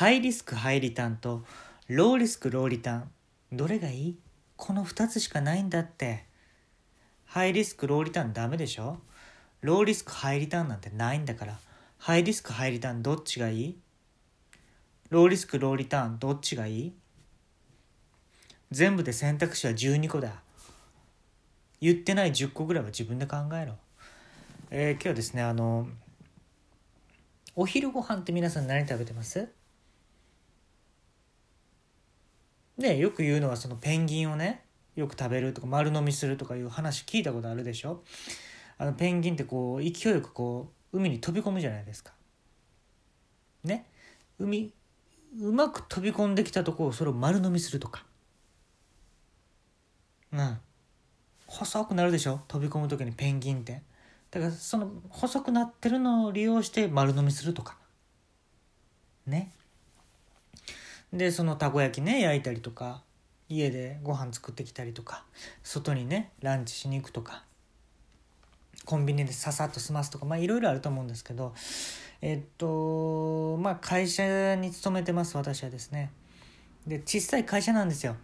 ハイリスクハイリターンとローリスクローリターン。どれがいい？この2つしかないんだって。ハイリスクローリターンダメでしょ？ローリスクハイリターンなんてないんだから。ハイリスクハイリターンどっちがいい？ローリスクローリターンどっちがいい？全部で選択肢は12個だ。言ってない10個ぐらいは自分で考えろ。えー、今日はですねあのお昼ご飯って皆さん何食べてます？ねよく言うのはそのペンギンをねよく食べるとか丸飲みするとかいう話聞いたことあるでしょ？あのペンギンってこう勢いよくこう海に飛び込むじゃないですか。ね？海うまく飛び込んできたとこをそれを丸飲みするとか。うん。細くなるでしょ？飛び込む時にペンギンって。だからその細くなってるのを利用して丸飲みするとか。ね？でそのたこ焼きね焼いたりとか家でご飯作ってきたりとか外にねランチしに行くとかコンビニでささっと済ますとかまあいろいろあると思うんですけどえっとまあ会社に勤めてます私はですね。で小さい会社なんですよ。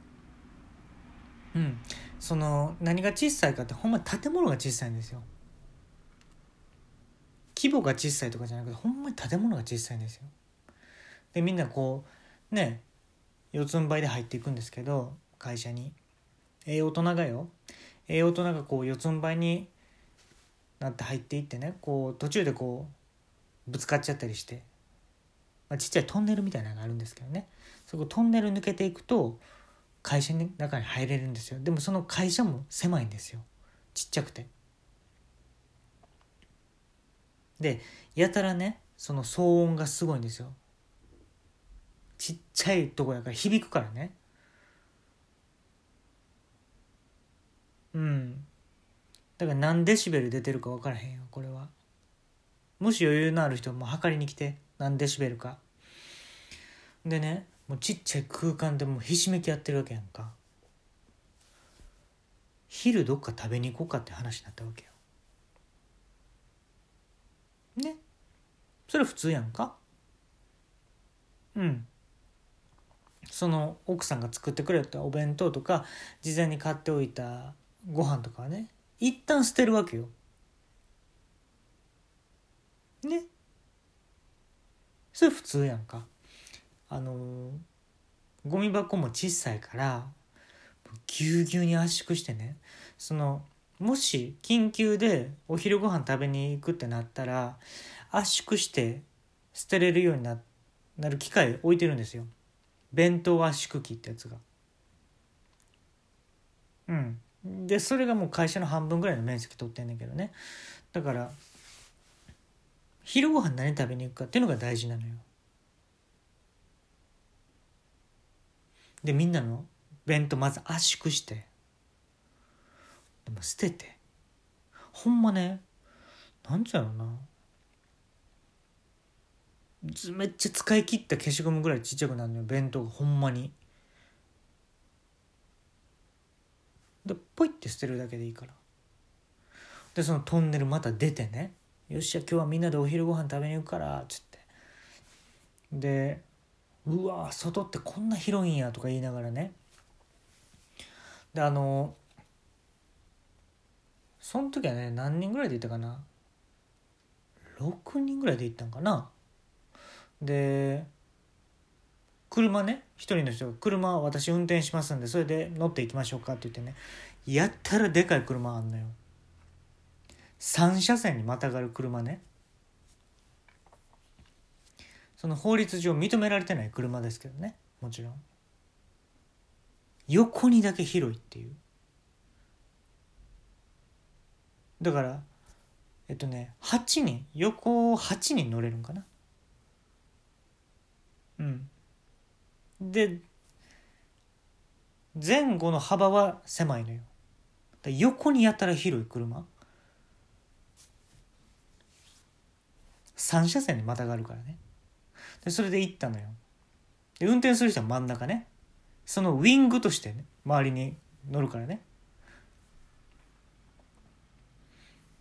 うん。その何が小さいかってほんま建物が小さいんですよ。規模が小さいとかじゃなくてほんまに建物が小さいんですよ。でみんなこうね四つん這いで入っていくんですけど会社に。ええ大人がよ。ええ大人がこう四つん這いになって入っていってねこう途中でこうぶつかっちゃったりして、まあ、ちっちゃいトンネルみたいなのがあるんですけどね。そこトンネル抜けていくと会社の中に入れるんですよ。でもその会社も狭いんですよ。ちっちゃくて。でやたらねその騒音がすごいんですよ。ちっちゃいとこやから響くからね。うん。だから何デシベル出てるか分からへんよこれは。もし余裕のある人も測りに来て何デシベルか。でねもうちっちゃい空間でもうひしめき合ってるわけやんか。昼どっか食べに行こうかって話になったわけよ。ね。それ普通やんか。うん。その奥さんが作ってくれたお弁当とか事前に買っておいたご飯とかはね一旦捨てるわけよ。ね？それ普通やんか。あのゴミ箱も小さいからぎゅうぎゅうに圧縮してねそのもし緊急でお昼ご飯食べに行くってなったら圧縮して捨てれるようになる機械置いてるんですよ弁当圧縮機ってやつが。うん。でそれがもう会社の半分ぐらいの面積取ってんねんけどね。だから昼ご飯何食べに行くかっていうのが大事なのよ。でみんなの弁当まず圧縮して。でも捨てて。ほんまねなんつうやろなめっちゃ使い切った消しゴムぐらいちっちゃくなるのよ弁当がほんまに。でポイって捨てるだけでいいから。でそのトンネルまた出てねよっしゃ今日はみんなでお昼ご飯食べに行くからっつって。でうわ外ってこんな広いんやとか言いながらね。であのその時はね何人ぐらいで行ったかな？6人ぐらいで行ったんかな？で車ね一人の人が「車私運転しますんでそれで乗っていきましょうか」って言ってねやったらでかい車あんのよ。3車線にまたがる車ね。その法律上認められてない車ですけどねもちろん。横にだけ広いっていう。だからえっとね8人横8人乗れるんかなうんで前後の幅は狭いのよ。横にやたら広い車。3車線にまたがるからね。でそれで行ったのよ。で運転する人は真ん中ね。そのウィングとしてね周りに乗るからね。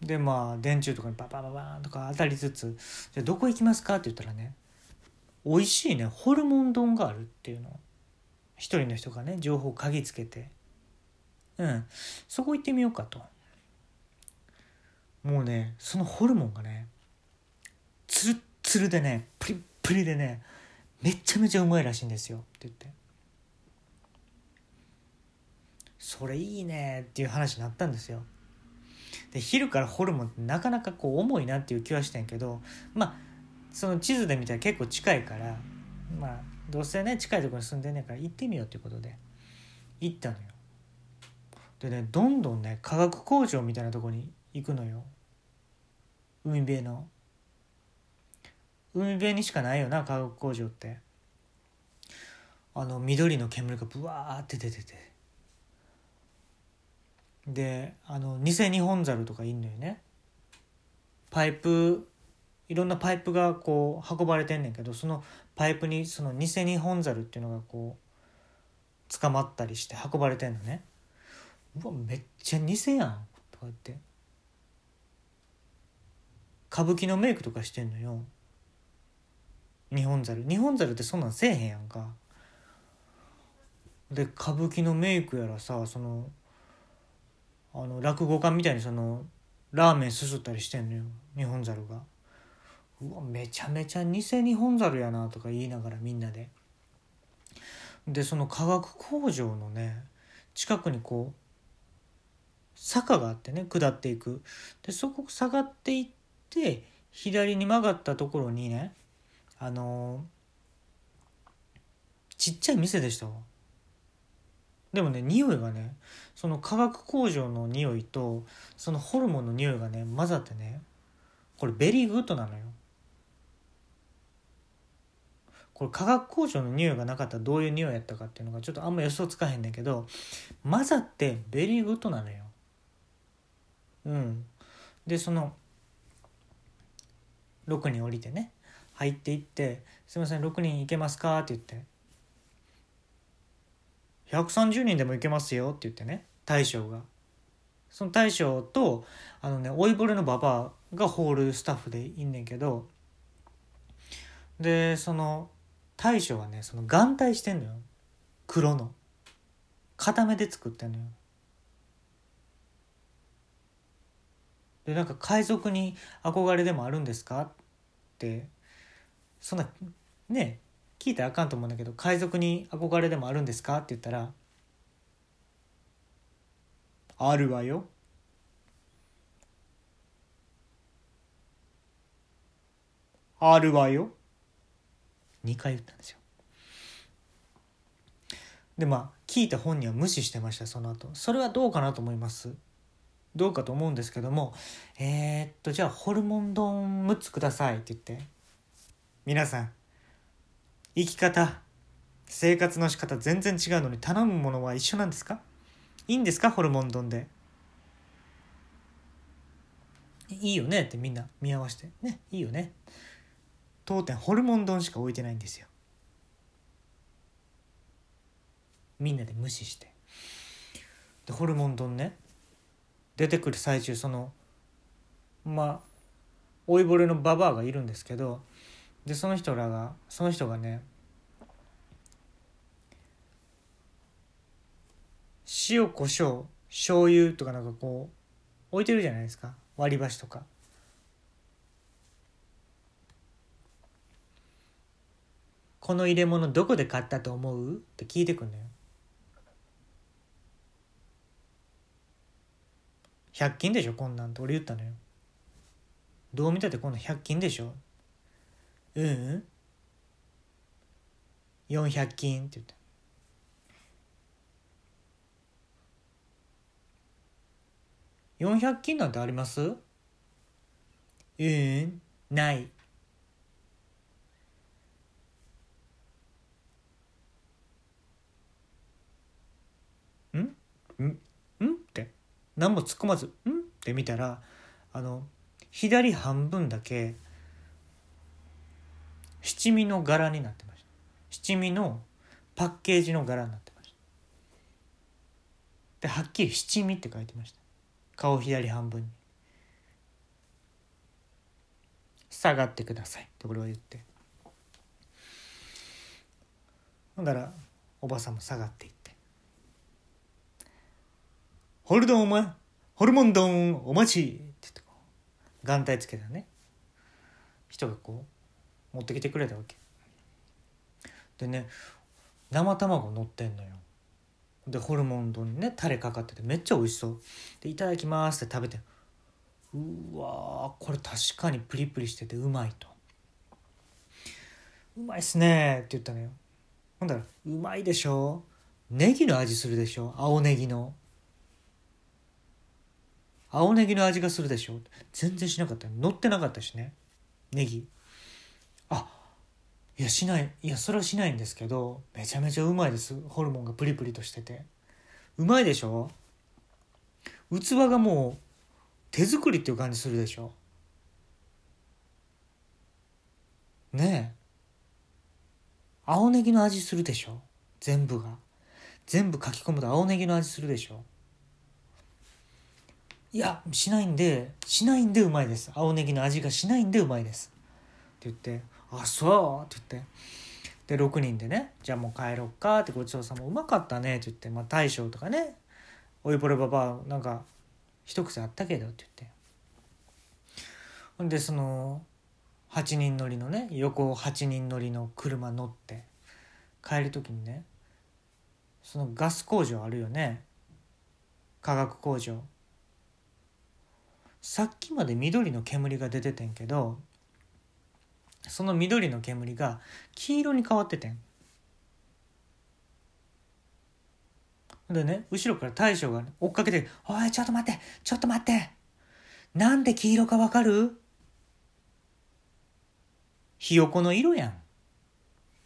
でまあ電柱とかにババババーンとか当たりつつ「じゃどこ行きますか?」って言ったらね美味しいね。ホルモン丼があるっていうの。一人の人がね情報を嗅ぎつけて。うん。そこ行ってみようかと。もうねそのホルモンがねツルッツルでねプリップリでねめちゃめちゃうまいらしいんですよ。って言って。それいいね。っていう話になったんですよ。で昼からホルモンってなかなかこう重いなっていう気はしてんけどまあその地図で見たら結構近いからまあどうせね近いところに住んでんねんから行ってみようっていうことで行ったのよ。でねどんどんね化学工場みたいなとこに行くのよ。海辺の。海辺にしかないよな化学工場って。あの緑の煙がブワーって出てて。であの偽日本猿とかいんのよね。パイプいろんなパイプがこう運ばれてんねんけどそのパイプにその偽日本猿っていうのがこう捕まったりして運ばれてんのね。うわめっちゃ偽やんとか言って。歌舞伎のメイクとかしてんのよ。日本猿。日本猿ってそんなんせえへんやんか。で歌舞伎のメイクやらさそのあの落語家みたいにそのラーメンすすったりしてんのよ。日本猿が。うわめちゃめちゃ偽日本猿やなとか言いながらみんなで。でその化学工場のね近くにこう坂があってね下っていく。でそこ下がっていって左に曲がったところにねあのー、ちっちゃい店でしたわ。でもね匂いがねその化学工場の匂いとそのホルモンの匂いがね混ざってねこれ very good なのよこれ化学工場の匂いがなかったらどういう匂いやったかっていうのがちょっとあんま予想つかへんねんけど混ざって very good なのようんでその6人降りてね入っていって「すいません6人行けますか?」って言って130人でもいけますよって言ってね大将がその大将とあのね老いぼれのババアがホールスタッフでいんねんけどでその大将はねその眼帯してんのよ。黒の。固めで作ってんのよ。でなんか海賊に憧れでもあるんですか？って。そんなね聞いたらあかんと思うんだけど海賊に憧れでもあるんですか？って言ったら「あるわよ」あるわよ。2回言ったんですよ。でまあ聞いた本人は無視してましたその後。それはどうかなと思います。どうかと思うんですけどもえー、っとじゃあホルモン丼6つくださいって言って皆さん生き方生活の仕方全然違うのに頼むものは一緒なんですか？いいんですか？ホルモン丼で。いいよねってみんな見合わせて。ねいいよね。当店ホルモン丼しか置いてないんですよ。みんなで無視して。でホルモン丼ね出てくる最中そのまあ老いぼれのババアがいるんですけどでその人らがその人がね塩コショウ醤油とかなんかこう置いてるじゃないですか。割り箸とか。この入れ物どこで買ったと思う？って聞いてくんのよ。100均でしょ？こんなんって俺言ったのよ。どう見たってこんなん？100均でしょ？ううん。400均って言った。400均なんてあります？うん。ないんんんって何も突っ込まず「ん?」って見たらあの左半分だけ七味の柄になってました。七味のパッケージの柄になってました。ではっきり七味って書いてました。顔左半分に。下がってください。って俺は言って。ほんだらおばさんも下がっていって「ホルドンお前ホルモン丼お待ち!」って言ってこう眼帯つけたね。人がこう持ってきてくれたわけ。でね生卵乗ってんのよ。でホルモン丼にねタレかかっててめっちゃ美味しそう。で「いただきます」って食べて。うわこれ確かにプリプリしててうまいと「うまいっすね」って言ったのよ。ほんだら「うまいでしょ。ネギの味するでしょ。青ネギの。青ネギの味がするでしょ。全然しなかった。乗ってなかったしね。ネギ。あいやしない。いやそれはしないんですけどめちゃめちゃうまいです。ホルモンがプリプリとしてて。うまいでしょ。器がもう手作りっていう感じするでしょ。ねえ。青ネギの味するでしょ。全部が。全部書き込むと青ネギの味するでしょ。いやしないんでしないんでうまいです。青ネギの味がしないんでうまいです。って言って「あそう」って言って。で6人でね「じゃあもう帰ろっか」ってごちそうさま。うまかったね。って言って、まあ、大将とかねおいぼればばなんか一癖あったけど。って言って。ほんでその8人乗りのね横8人乗りの車乗って帰る時にねそのガス工場あるよね。化学工場。さっきまで緑の煙が出ててんけどその緑の煙が黄色に変わっててん。でね後ろから大将が追っかけて「おいちょっと待ってちょっと待ってなんで黄色かわかるひよこの色やん」